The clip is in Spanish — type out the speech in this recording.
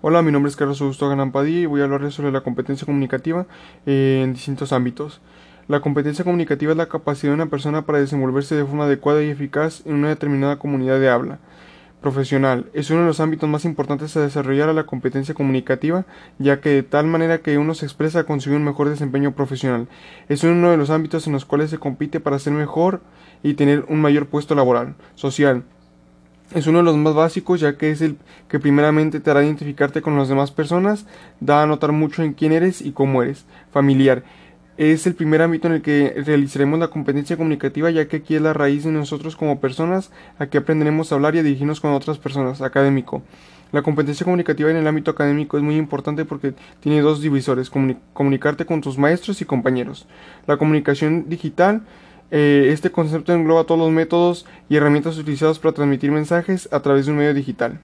Hola, mi nombre es Carlos Augusto Ganampadilla y voy a hablarles sobre la competencia comunicativa eh, en distintos ámbitos. La competencia comunicativa es la capacidad de una persona para desenvolverse de forma adecuada y eficaz en una determinada comunidad de habla profesional. Es uno de los ámbitos más importantes a desarrollar a la competencia comunicativa, ya que de tal manera que uno se expresa consigue un mejor desempeño profesional. Es uno de los ámbitos en los cuales se compite para ser mejor y tener un mayor puesto laboral, social, es uno de los más básicos ya que es el que primeramente te hará identificarte con las demás personas, da a notar mucho en quién eres y cómo eres, familiar. Es el primer ámbito en el que realizaremos la competencia comunicativa ya que aquí es la raíz de nosotros como personas, aquí aprenderemos a hablar y a dirigirnos con otras personas, académico. La competencia comunicativa en el ámbito académico es muy importante porque tiene dos divisores, comunicarte con tus maestros y compañeros. La comunicación digital eh, este concepto engloba todos los métodos y herramientas utilizados para transmitir mensajes a través de un medio digital.